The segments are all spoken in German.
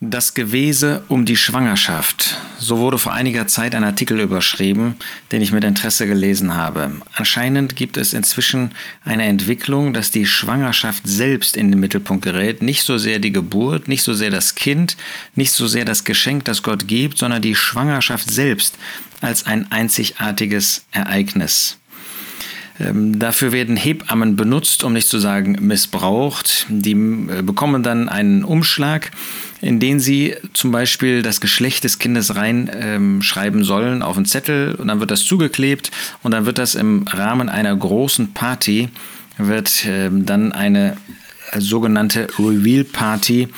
Das Gewese um die Schwangerschaft. So wurde vor einiger Zeit ein Artikel überschrieben, den ich mit Interesse gelesen habe. Anscheinend gibt es inzwischen eine Entwicklung, dass die Schwangerschaft selbst in den Mittelpunkt gerät. Nicht so sehr die Geburt, nicht so sehr das Kind, nicht so sehr das Geschenk, das Gott gibt, sondern die Schwangerschaft selbst als ein einzigartiges Ereignis. Ähm, dafür werden Hebammen benutzt, um nicht zu sagen missbraucht. Die äh, bekommen dann einen Umschlag, in den sie zum Beispiel das Geschlecht des Kindes reinschreiben ähm, sollen auf einen Zettel und dann wird das zugeklebt und dann wird das im Rahmen einer großen Party wird ähm, dann eine sogenannte Reveal Party,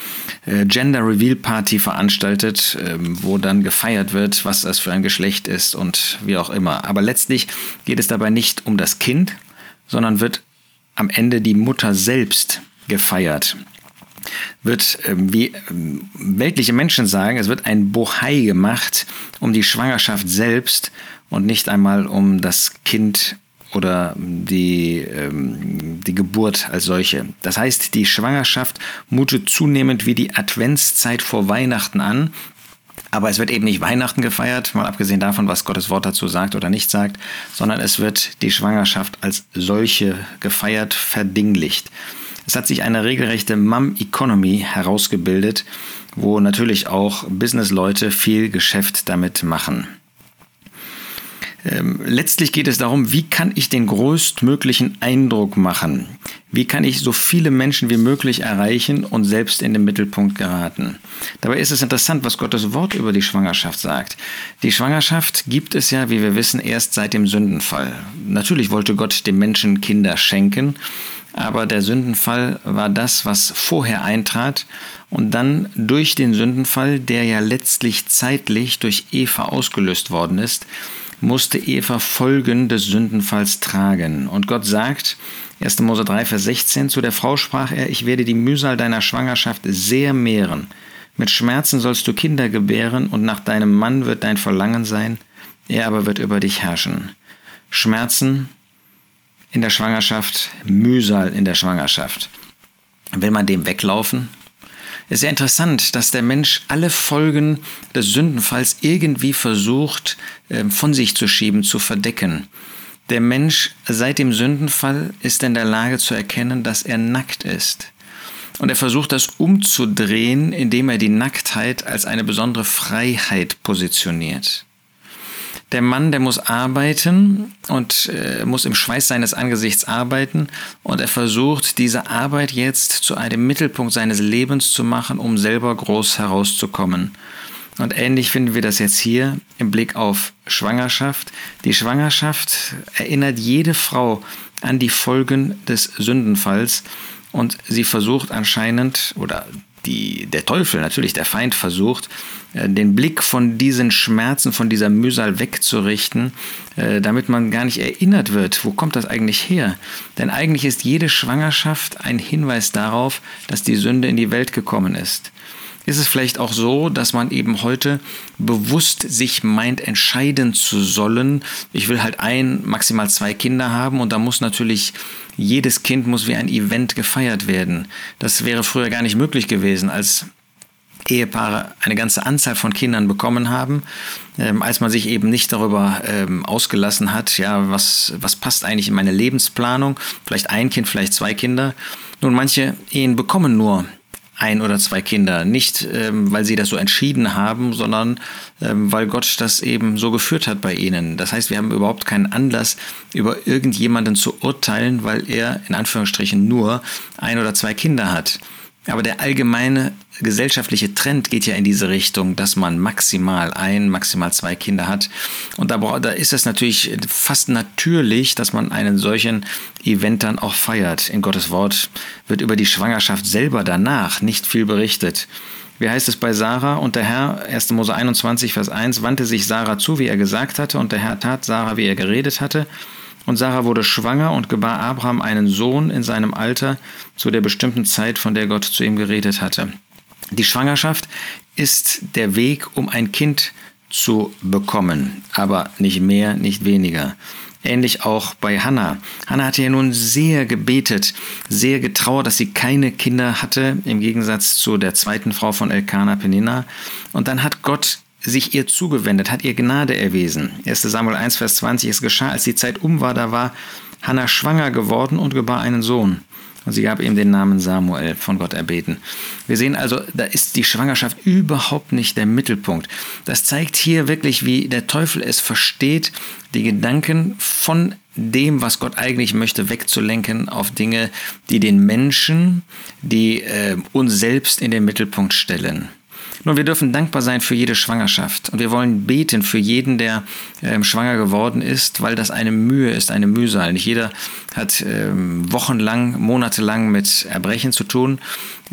äh, Gender Reveal Party veranstaltet, äh, wo dann gefeiert wird, was das für ein Geschlecht ist und wie auch immer. Aber letztlich geht es dabei nicht um das Kind, sondern wird am Ende die Mutter selbst gefeiert. Wird, äh, wie äh, weltliche Menschen sagen, es wird ein Bohai gemacht um die Schwangerschaft selbst und nicht einmal um das Kind oder die, ähm, die Geburt als solche. Das heißt, die Schwangerschaft mutet zunehmend wie die Adventszeit vor Weihnachten an. Aber es wird eben nicht Weihnachten gefeiert, mal abgesehen davon, was Gottes Wort dazu sagt oder nicht sagt, sondern es wird die Schwangerschaft als solche gefeiert, verdinglicht. Es hat sich eine regelrechte Mum-Economy herausgebildet, wo natürlich auch Businessleute viel Geschäft damit machen. Ähm, letztlich geht es darum, wie kann ich den größtmöglichen Eindruck machen? Wie kann ich so viele Menschen wie möglich erreichen und selbst in den Mittelpunkt geraten? Dabei ist es interessant, was Gottes Wort über die Schwangerschaft sagt. Die Schwangerschaft gibt es ja, wie wir wissen, erst seit dem Sündenfall. Natürlich wollte Gott dem Menschen Kinder schenken, aber der Sündenfall war das, was vorher eintrat und dann durch den Sündenfall, der ja letztlich zeitlich durch Eva ausgelöst worden ist, musste Eva Folgen des Sündenfalls tragen. Und Gott sagt, 1. Mose 3, Vers 16, zu der Frau sprach er, ich werde die Mühsal deiner Schwangerschaft sehr mehren. Mit Schmerzen sollst du Kinder gebären und nach deinem Mann wird dein Verlangen sein, er aber wird über dich herrschen. Schmerzen in der Schwangerschaft, Mühsal in der Schwangerschaft. Will man dem weglaufen? Es ist ja interessant, dass der Mensch alle Folgen des Sündenfalls irgendwie versucht ähm, von sich zu schieben, zu verdecken. Der Mensch seit dem Sündenfall ist in der Lage zu erkennen, dass er nackt ist. Und er versucht das umzudrehen, indem er die Nacktheit als eine besondere Freiheit positioniert. Der Mann, der muss arbeiten und äh, muss im Schweiß seines Angesichts arbeiten und er versucht, diese Arbeit jetzt zu einem Mittelpunkt seines Lebens zu machen, um selber groß herauszukommen. Und ähnlich finden wir das jetzt hier im Blick auf Schwangerschaft. Die Schwangerschaft erinnert jede Frau an die Folgen des Sündenfalls und sie versucht anscheinend, oder die, der Teufel, natürlich der Feind versucht, äh, den Blick von diesen Schmerzen, von dieser Mühsal wegzurichten, äh, damit man gar nicht erinnert wird, wo kommt das eigentlich her? Denn eigentlich ist jede Schwangerschaft ein Hinweis darauf, dass die Sünde in die Welt gekommen ist. Ist es vielleicht auch so, dass man eben heute bewusst sich meint, entscheiden zu sollen, ich will halt ein, maximal zwei Kinder haben und da muss natürlich jedes Kind muss wie ein Event gefeiert werden. Das wäre früher gar nicht möglich gewesen, als Ehepaare eine ganze Anzahl von Kindern bekommen haben, ähm, als man sich eben nicht darüber ähm, ausgelassen hat, ja, was, was passt eigentlich in meine Lebensplanung, vielleicht ein Kind, vielleicht zwei Kinder. Nun, manche Ehen bekommen nur ein oder zwei Kinder. Nicht, ähm, weil sie das so entschieden haben, sondern ähm, weil Gott das eben so geführt hat bei ihnen. Das heißt, wir haben überhaupt keinen Anlass, über irgendjemanden zu urteilen, weil er in Anführungsstrichen nur ein oder zwei Kinder hat. Aber der allgemeine gesellschaftliche Trend geht ja in diese Richtung, dass man maximal ein, maximal zwei Kinder hat. Und da, da ist es natürlich fast natürlich, dass man einen solchen Event dann auch feiert. In Gottes Wort wird über die Schwangerschaft selber danach nicht viel berichtet. Wie heißt es bei Sarah? Und der Herr, 1. Mose 21, Vers 1, wandte sich Sarah zu, wie er gesagt hatte, und der Herr tat Sarah, wie er geredet hatte. Und Sarah wurde schwanger und gebar Abraham einen Sohn in seinem Alter zu der bestimmten Zeit, von der Gott zu ihm geredet hatte. Die Schwangerschaft ist der Weg, um ein Kind zu bekommen, aber nicht mehr, nicht weniger. Ähnlich auch bei Hannah. Hannah hatte ja nun sehr gebetet, sehr getrauert, dass sie keine Kinder hatte, im Gegensatz zu der zweiten Frau von Elkanah Penina. Und dann hat Gott sich ihr zugewendet, hat ihr Gnade erwiesen. 1. Samuel 1, Vers 20, es geschah, als die Zeit um war, da war Hannah schwanger geworden und gebar einen Sohn. Und sie gab ihm den Namen Samuel, von Gott erbeten. Wir sehen also, da ist die Schwangerschaft überhaupt nicht der Mittelpunkt. Das zeigt hier wirklich, wie der Teufel es versteht, die Gedanken von dem, was Gott eigentlich möchte, wegzulenken auf Dinge, die den Menschen, die äh, uns selbst in den Mittelpunkt stellen. Nun, wir dürfen dankbar sein für jede Schwangerschaft und wir wollen beten für jeden, der ähm, schwanger geworden ist, weil das eine Mühe ist, eine Mühsal. Nicht jeder hat ähm, wochenlang, monatelang mit Erbrechen zu tun,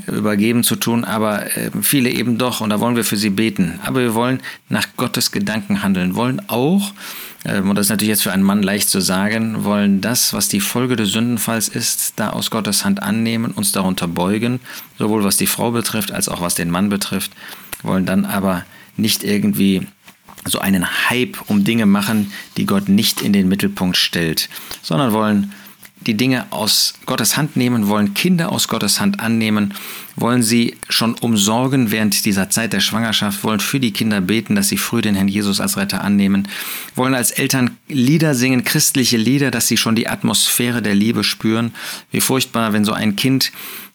übergeben zu tun, aber äh, viele eben doch und da wollen wir für sie beten. Aber wir wollen nach Gottes Gedanken handeln, wollen auch und das ist natürlich jetzt für einen Mann leicht zu sagen, wollen das, was die Folge des Sündenfalls ist, da aus Gottes Hand annehmen, uns darunter beugen, sowohl was die Frau betrifft als auch was den Mann betrifft, wollen dann aber nicht irgendwie so einen Hype um Dinge machen, die Gott nicht in den Mittelpunkt stellt, sondern wollen die Dinge aus Gottes Hand nehmen, wollen Kinder aus Gottes Hand annehmen, wollen sie schon umsorgen während dieser Zeit der Schwangerschaft, wollen für die Kinder beten, dass sie früh den Herrn Jesus als Retter annehmen, wollen als Eltern Lieder singen, christliche Lieder, dass sie schon die Atmosphäre der Liebe spüren. Wie furchtbar, wenn so ein Kind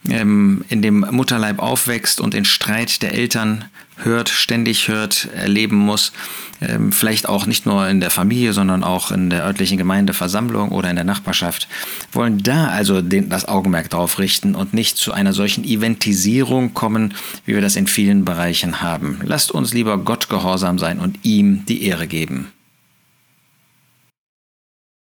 ähm, in dem Mutterleib aufwächst und den Streit der Eltern hört, ständig hört, erleben muss, ähm, vielleicht auch nicht nur in der Familie, sondern auch in der örtlichen Gemeindeversammlung oder in der Nachbarschaft, wollen da also den, das Augenmerk drauf richten und nicht zu einer solchen Eventisierung kommen, wie wir das in vielen Bereichen haben. Lasst uns lieber Gott gehorsam sein und ihm die Ehre geben.